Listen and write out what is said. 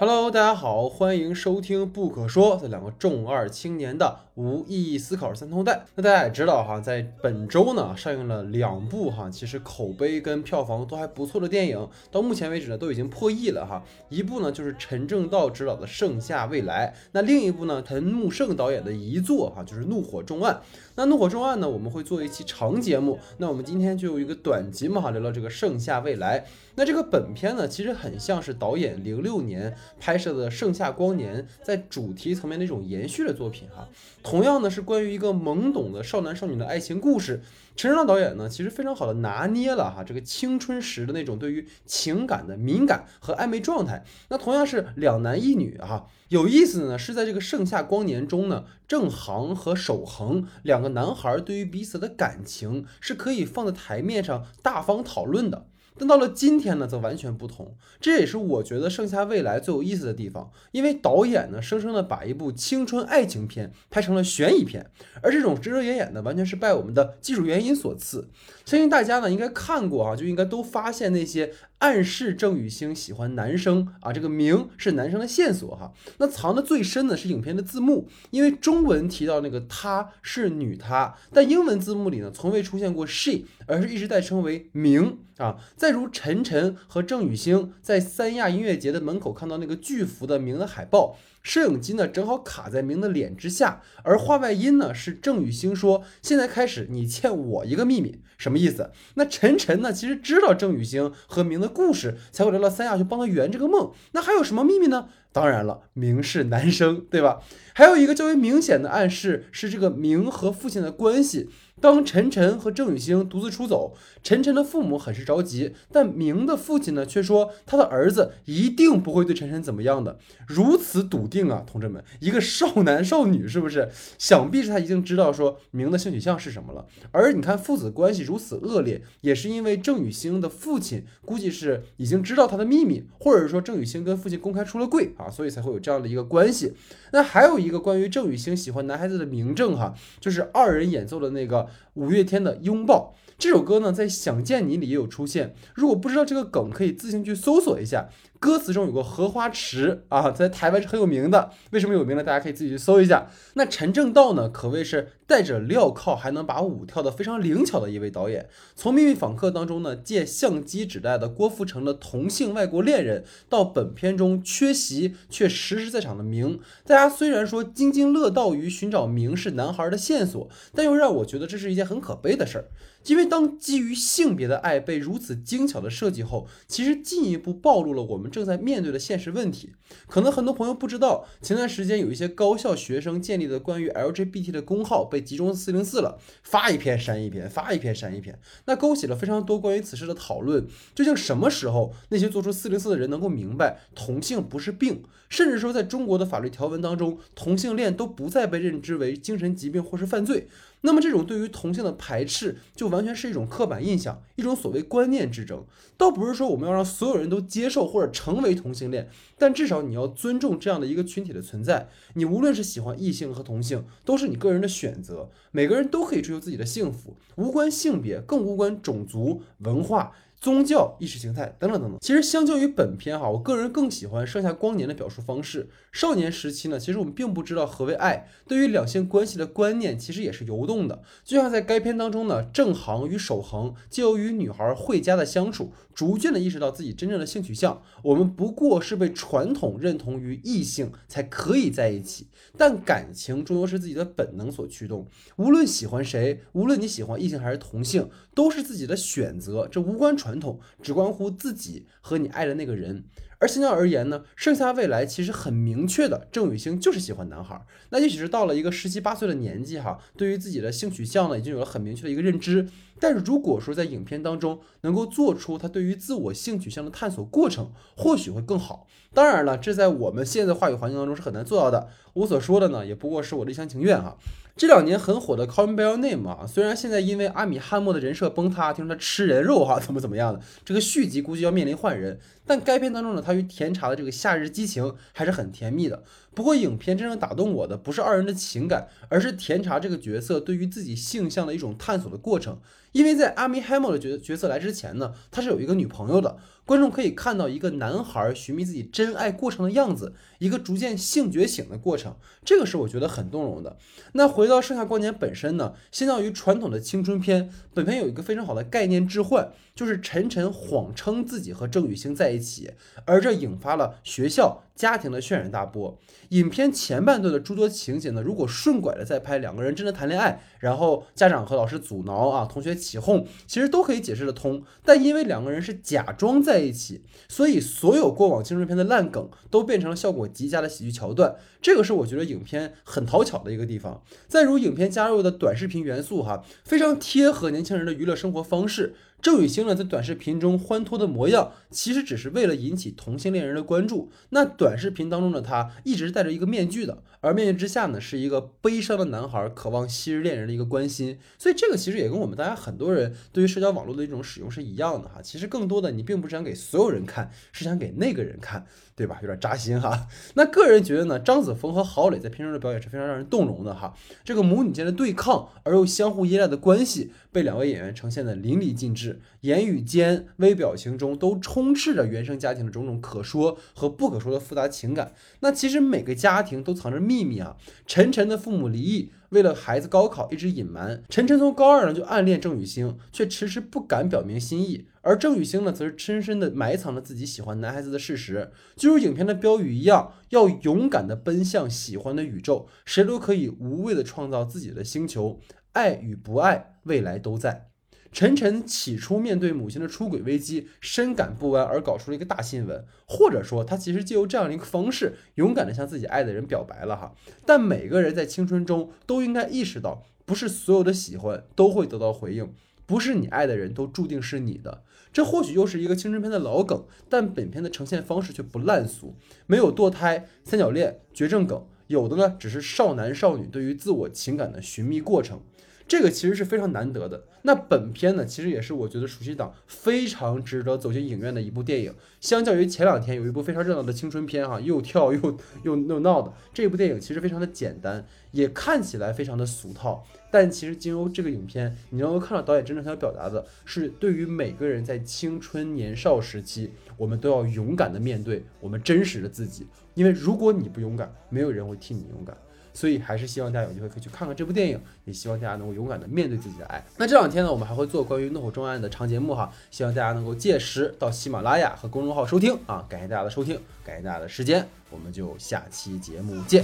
Hello，大家好，欢迎收听《不可说》这两个重二青年的无意义思考三通带。那大家也知道哈，在本周呢上映了两部哈，其实口碑跟票房都还不错的电影，到目前为止呢都已经破亿了哈。一部呢就是陈正道执导的《盛夏未来》，那另一部呢陈木胜导演的遗作哈，就是《怒火重案》。那《怒火重案》呢，我们会做一期长节目，那我们今天就用一个短集嘛哈，聊聊这个《盛夏未来》。那这个本片呢，其实很像是导演零六年拍摄的《盛夏光年》在主题层面的一种延续的作品哈。同样呢，是关于一个懵懂的少男少女的爱情故事。陈升道导演呢，其实非常好的拿捏了哈这个青春时的那种对于情感的敏感和暧昧状态。那同样是两男一女哈，有意思的呢是在这个《盛夏光年》中呢，郑航和守恒两个男孩对于彼此的感情是可以放在台面上大方讨论的。但到了今天呢，则完全不同。这也是我觉得《盛夏未来》最有意思的地方，因为导演呢，生生的把一部青春爱情片拍成了悬疑片，而这种遮遮掩掩的，完全是拜我们的技术原因所赐。相信大家呢，应该看过啊，就应该都发现那些。暗示郑雨星喜欢男生啊，这个明是男生的线索哈。那藏的最深的是影片的字幕，因为中文提到那个她是女她，但英文字幕里呢从未出现过 she，而是一直在称为明啊。再如陈晨和郑雨星在三亚音乐节的门口看到那个巨幅的明的海报。摄影机呢正好卡在明的脸之下，而话外音呢是郑雨星说：“现在开始，你欠我一个秘密，什么意思？”那陈晨呢其实知道郑雨星和明的故事，才会来到三亚去帮他圆这个梦。那还有什么秘密呢？当然了，明是男生，对吧？还有一个较为明显的暗示是这个明和父亲的关系。当陈晨和郑雨星独自出走，陈晨的父母很是着急，但明的父亲呢却说他的儿子一定不会对陈晨怎么样的，如此笃定啊，同志们，一个少男少女是不是？想必是他已经知道说明的性取向是什么了。而你看父子关系如此恶劣，也是因为郑雨星的父亲估计是已经知道他的秘密，或者说郑雨星跟父亲公开出了柜啊，所以才会有这样的一个关系。那还有一个关于郑雨星喜欢男孩子的明证哈，就是二人演奏的那个。五月天的拥抱这首歌呢，在想见你里也有出现。如果不知道这个梗，可以自行去搜索一下。歌词中有个荷花池啊，在台湾是很有名的。为什么有名呢？大家可以自己去搜一下。那陈正道呢，可谓是带着镣铐还能把舞跳得非常灵巧的一位导演。从《秘密访客》当中呢，借相机指代的郭富城的同性外国恋人，到本片中缺席却实时在场的明，大家虽然说津津乐道于寻找明是男孩的线索，但又让我觉得这是一件很可悲的事儿。因为当基于性别的爱被如此精巧的设计后，其实进一步暴露了我们正在面对的现实问题。可能很多朋友不知道，前段时间有一些高校学生建立的关于 LGBT 的公号被集中四零四了，发一篇删一篇，发一篇删一篇，那勾起了非常多关于此事的讨论。究竟什么时候那些做出四零四的人能够明白同性不是病，甚至说在中国的法律条文当中，同性恋都不再被认知为精神疾病或是犯罪？那么这种对于同性的排斥，就完全是一种刻板印象，一种所谓观念之争。倒不是说我们要让所有人都接受或者成为同性恋，但至少你要尊重这样的一个群体的存在。你无论是喜欢异性和同性，都是你个人的选择，每个人都可以追求自己的幸福，无关性别，更无关种族文化。宗教意识形态等等等等，其实相较于本片哈，我个人更喜欢《盛夏光年》的表述方式。少年时期呢，其实我们并不知道何为爱，对于两性关系的观念其实也是游动的。就像在该片当中呢，郑航与守恒借由与女孩慧佳的相处，逐渐的意识到自己真正的性取向。我们不过是被传统认同于异性才可以在一起，但感情终究是自己的本能所驱动。无论喜欢谁，无论你喜欢异性还是同性，都是自己的选择，这无关传。传统只关乎自己和你爱的那个人，而现在而言呢，盛夏未来其实很明确的，郑宇星就是喜欢男孩。那也许是到了一个十七八岁的年纪哈，对于自己的性取向呢，已经有了很明确的一个认知。但是如果说在影片当中能够做出他对于自我性取向的探索过程，或许会更好。当然了，这在我们现在的话语环境当中是很难做到的。我所说的呢，也不过是我的一厢情愿哈。这两年很火的《Call Me By Your Name》啊，虽然现在因为阿米汉默的人设崩塌，听说他吃人肉哈，怎么怎么样的，这个续集估计要面临换人。但该片当中呢，他与甜茶的这个夏日激情还是很甜蜜的。不过影片真正打动我的不是二人的情感，而是甜茶这个角色对于自己性向的一种探索的过程。因为在阿米·海默的角角色来之前呢，他是有一个女朋友的。观众可以看到一个男孩寻觅自己真爱过程的样子，一个逐渐性觉醒的过程，这个是我觉得很动容的。那回到《盛夏光年》本身呢，相较于传统的青春片，本片有一个非常好的概念置换，就是晨晨谎称自己和郑雨兴在一起，而这引发了学校。家庭的渲染大波，影片前半段的诸多情节呢，如果顺拐的再拍，两个人真的谈恋爱，然后家长和老师阻挠啊，同学起哄，其实都可以解释得通。但因为两个人是假装在一起，所以所有过往青春片的烂梗都变成了效果极佳的喜剧桥段。这个是我觉得影片很讨巧的一个地方。再如影片加入的短视频元素，哈，非常贴合年轻人的娱乐生活方式。郑雨欣呢，在短视频中欢脱的模样，其实只是为了引起同性恋人的关注。那短视频当中的他，一直是戴着一个面具的，而面具之下呢，是一个悲伤的男孩，渴望昔日恋人的一个关心。所以这个其实也跟我们大家很多人对于社交网络的一种使用是一样的哈。其实更多的你并不是想给所有人看，是想给那个人看，对吧？有点扎心哈。那个人觉得呢，张子枫和郝蕾在片中的表演是非常让人动容的哈。这个母女间的对抗而又相互依赖的关系，被两位演员呈现的淋漓尽致。言语间、微表情中都充斥着原生家庭的种种可说和不可说的复杂情感。那其实每每个家庭都藏着秘密啊。晨晨的父母离异，为了孩子高考一直隐瞒。晨晨从高二呢就暗恋郑雨欣，却迟迟不敢表明心意。而郑雨欣呢，则是深深的埋藏了自己喜欢男孩子的事实。就如影片的标语一样，要勇敢的奔向喜欢的宇宙。谁都可以无畏的创造自己的星球。爱与不爱，未来都在。晨晨起初面对母亲的出轨危机，深感不安，而搞出了一个大新闻，或者说他其实借由这样的一个方式，勇敢的向自己爱的人表白了哈。但每个人在青春中都应该意识到，不是所有的喜欢都会得到回应，不是你爱的人都注定是你的。这或许又是一个青春片的老梗，但本片的呈现方式却不烂俗，没有堕胎、三角恋、绝症梗，有的呢只是少男少女对于自我情感的寻觅过程。这个其实是非常难得的。那本片呢，其实也是我觉得暑期档非常值得走进影院的一部电影。相较于前两天有一部非常热闹的青春片，哈，又跳又又又闹的这部电影，其实非常的简单，也看起来非常的俗套。但其实经由这个影片，你能够看到导演真正想表达的是，对于每个人在青春年少时期，我们都要勇敢的面对我们真实的自己。因为如果你不勇敢，没有人会替你勇敢。所以还是希望大家有机会可以去看看这部电影，也希望大家能够勇敢的面对自己的爱。那这两天呢，我们还会做关于《怒火重案》的长节目哈，希望大家能够届时到喜马拉雅和公众号收听啊。感谢大家的收听，感谢大家的时间，我们就下期节目见。